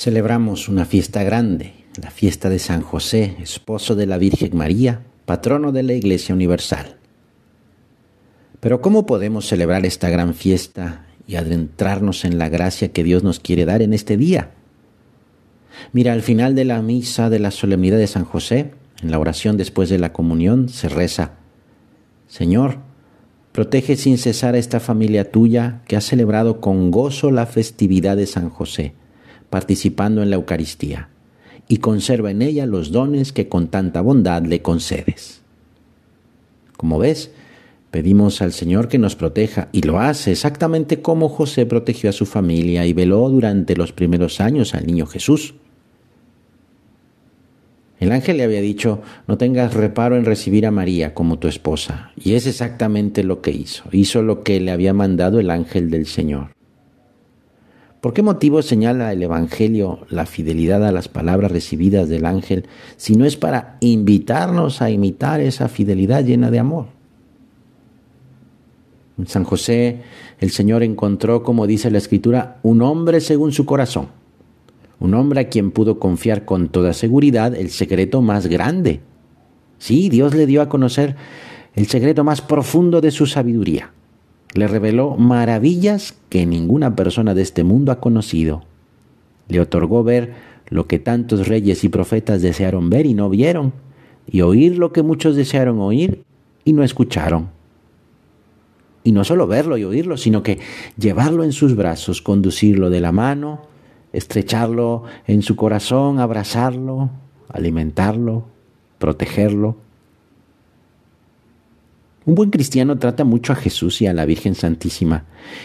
Celebramos una fiesta grande, la fiesta de San José, esposo de la Virgen María, patrono de la Iglesia Universal. Pero ¿cómo podemos celebrar esta gran fiesta y adentrarnos en la gracia que Dios nos quiere dar en este día? Mira, al final de la misa de la solemnidad de San José, en la oración después de la comunión, se reza, Señor, protege sin cesar a esta familia tuya que ha celebrado con gozo la festividad de San José participando en la Eucaristía, y conserva en ella los dones que con tanta bondad le concedes. Como ves, pedimos al Señor que nos proteja, y lo hace exactamente como José protegió a su familia y veló durante los primeros años al niño Jesús. El ángel le había dicho, no tengas reparo en recibir a María como tu esposa. Y es exactamente lo que hizo. Hizo lo que le había mandado el ángel del Señor. ¿Por qué motivo señala el Evangelio la fidelidad a las palabras recibidas del ángel si no es para invitarnos a imitar esa fidelidad llena de amor? En San José el Señor encontró, como dice la Escritura, un hombre según su corazón, un hombre a quien pudo confiar con toda seguridad el secreto más grande. Sí, Dios le dio a conocer el secreto más profundo de su sabiduría le reveló maravillas que ninguna persona de este mundo ha conocido. Le otorgó ver lo que tantos reyes y profetas desearon ver y no vieron, y oír lo que muchos desearon oír y no escucharon. Y no solo verlo y oírlo, sino que llevarlo en sus brazos, conducirlo de la mano, estrecharlo en su corazón, abrazarlo, alimentarlo, protegerlo. Un buen cristiano trata mucho a Jesús y a la Virgen Santísima,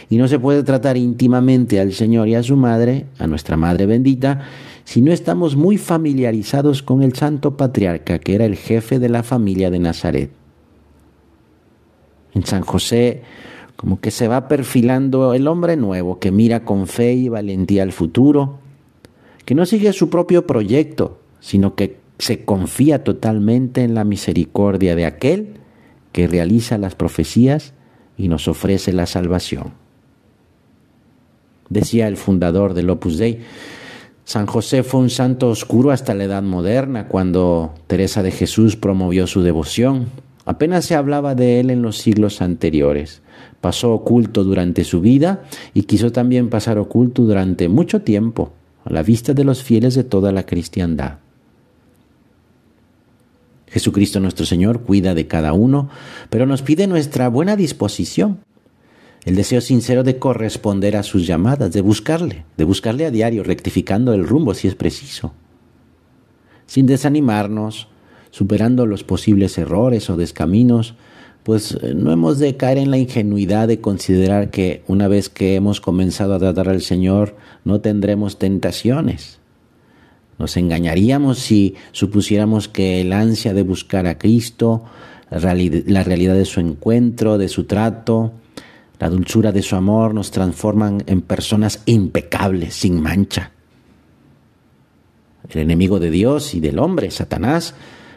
y no se puede tratar íntimamente al Señor y a su Madre, a nuestra Madre bendita, si no estamos muy familiarizados con el Santo Patriarca, que era el jefe de la familia de Nazaret. En San José, como que se va perfilando el hombre nuevo que mira con fe y valentía al futuro, que no sigue su propio proyecto, sino que se confía totalmente en la misericordia de aquel que realiza las profecías y nos ofrece la salvación. Decía el fundador del Opus Dei, San José fue un santo oscuro hasta la edad moderna, cuando Teresa de Jesús promovió su devoción. Apenas se hablaba de él en los siglos anteriores. Pasó oculto durante su vida y quiso también pasar oculto durante mucho tiempo a la vista de los fieles de toda la cristiandad. Jesucristo nuestro Señor cuida de cada uno, pero nos pide nuestra buena disposición, el deseo sincero de corresponder a sus llamadas, de buscarle, de buscarle a diario, rectificando el rumbo si es preciso, sin desanimarnos, superando los posibles errores o descaminos, pues eh, no hemos de caer en la ingenuidad de considerar que una vez que hemos comenzado a tratar al Señor no tendremos tentaciones. Nos engañaríamos si supusiéramos que el ansia de buscar a Cristo, la realidad de su encuentro, de su trato, la dulzura de su amor nos transforman en personas impecables, sin mancha. El enemigo de Dios y del hombre, Satanás,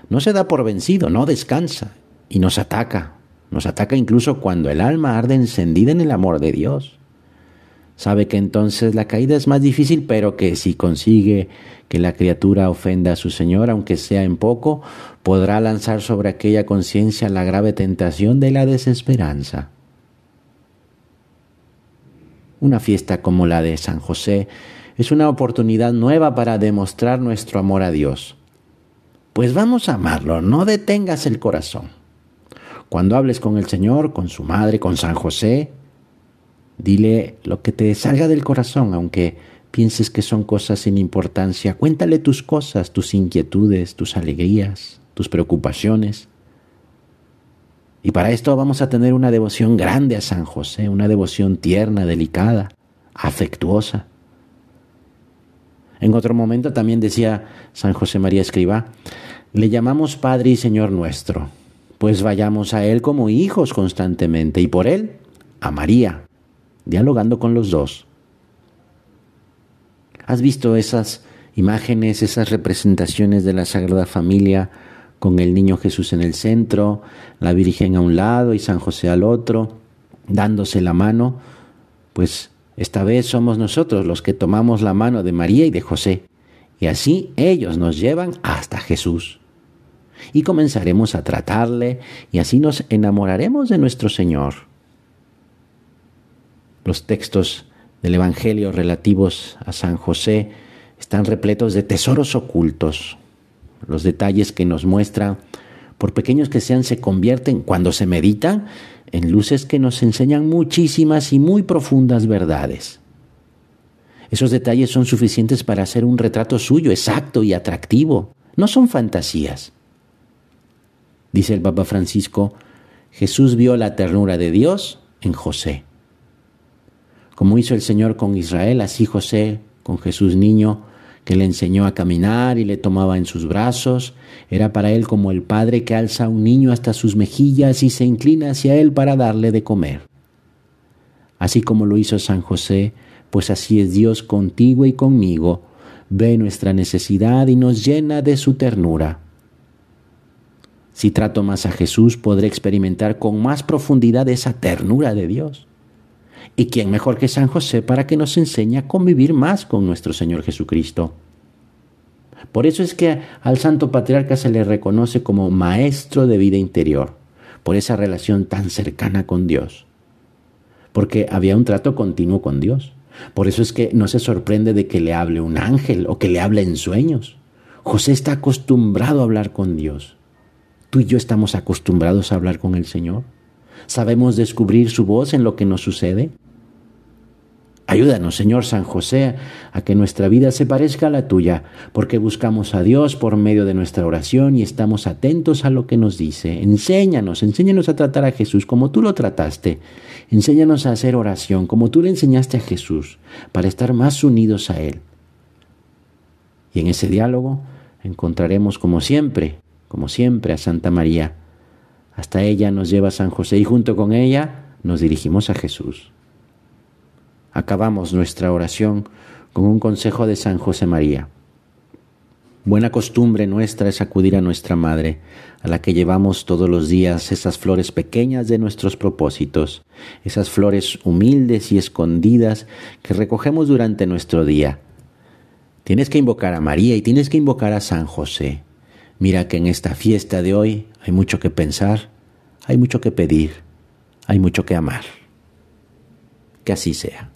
no se da por vencido, no descansa y nos ataca. Nos ataca incluso cuando el alma arde encendida en el amor de Dios. Sabe que entonces la caída es más difícil, pero que si consigue que la criatura ofenda a su Señor, aunque sea en poco, podrá lanzar sobre aquella conciencia la grave tentación de la desesperanza. Una fiesta como la de San José es una oportunidad nueva para demostrar nuestro amor a Dios. Pues vamos a amarlo, no detengas el corazón. Cuando hables con el Señor, con su madre, con San José, Dile lo que te salga del corazón, aunque pienses que son cosas sin importancia. Cuéntale tus cosas, tus inquietudes, tus alegrías, tus preocupaciones. Y para esto vamos a tener una devoción grande a San José, una devoción tierna, delicada, afectuosa. En otro momento también decía San José María Escriba, le llamamos Padre y Señor nuestro, pues vayamos a Él como hijos constantemente y por Él a María, dialogando con los dos. ¿Has visto esas imágenes, esas representaciones de la Sagrada Familia con el niño Jesús en el centro, la Virgen a un lado y San José al otro, dándose la mano? Pues Esta vez somos nosotros los que tomamos la mano de María y de José, y así ellos nos llevan hasta Jesús. Y comenzaremos a tratarle, y así nos enamoraremos de nuestro Señor. Los textos del Evangelio relativos a San José están repletos de tesoros ocultos. Los detalles que nos muestran, por pequeños que sean, se convierten, cuando se meditan, en luces que nos enseñan muchísimas y muy profundas verdades. Esos detalles son suficientes para hacer un retrato suyo exacto y atractivo. No son fantasías. Dice el Papa Francisco, Jesús vio la ternura de Dios en José. Como hizo el Señor con Israel, así José con Jesús niño que le enseñó a caminar y le tomaba en sus brazos, era para él como el padre que alza a un niño hasta sus mejillas y se inclina hacia él para darle de comer. Así como lo hizo San José, pues así es Dios contigo y conmigo, ve nuestra necesidad y nos llena de su ternura. Si trato más a Jesús, podré experimentar con más profundidad esa ternura de Dios. ¿Y quién mejor que San José para que nos enseñe a convivir más con nuestro Señor Jesucristo? Por eso es que al Santo Patriarca se le reconoce como maestro de vida interior, por esa relación tan cercana con Dios, porque había un trato continuo con Dios. Por eso es que no se sorprende de que le hable un ángel o que le hable en sueños. José está acostumbrado a hablar con Dios. ¿Tú y yo estamos acostumbrados a hablar con el Señor? ¿Sabemos descubrir su voz en lo que nos sucede? Ayúdanos, Señor San José, a que nuestra vida se parezca a la tuya, porque buscamos a Dios por medio de nuestra oración y estamos atentos a lo que nos dice. Enséñanos, enséñanos a tratar a Jesús como tú lo trataste. Enséñanos a hacer oración como tú le enseñaste a Jesús, para estar más unidos a Él. Y en ese diálogo encontraremos como siempre, como siempre, a Santa María, hasta ella nos lleva San José y junto con ella nos dirigimos a Jesús. Acabamos nuestra oración con un consejo de San José María. Buena costumbre nuestra es acudir a nuestra Madre, a la que llevamos todos los días esas flores pequeñas de nuestros propósitos, esas flores humildes y escondidas que recogemos durante nuestro día. Tienes que invocar a María y tienes que invocar a San José. Mira que en esta fiesta de hoy hay mucho que pensar, hay mucho que pedir, hay mucho que amar. Que así sea.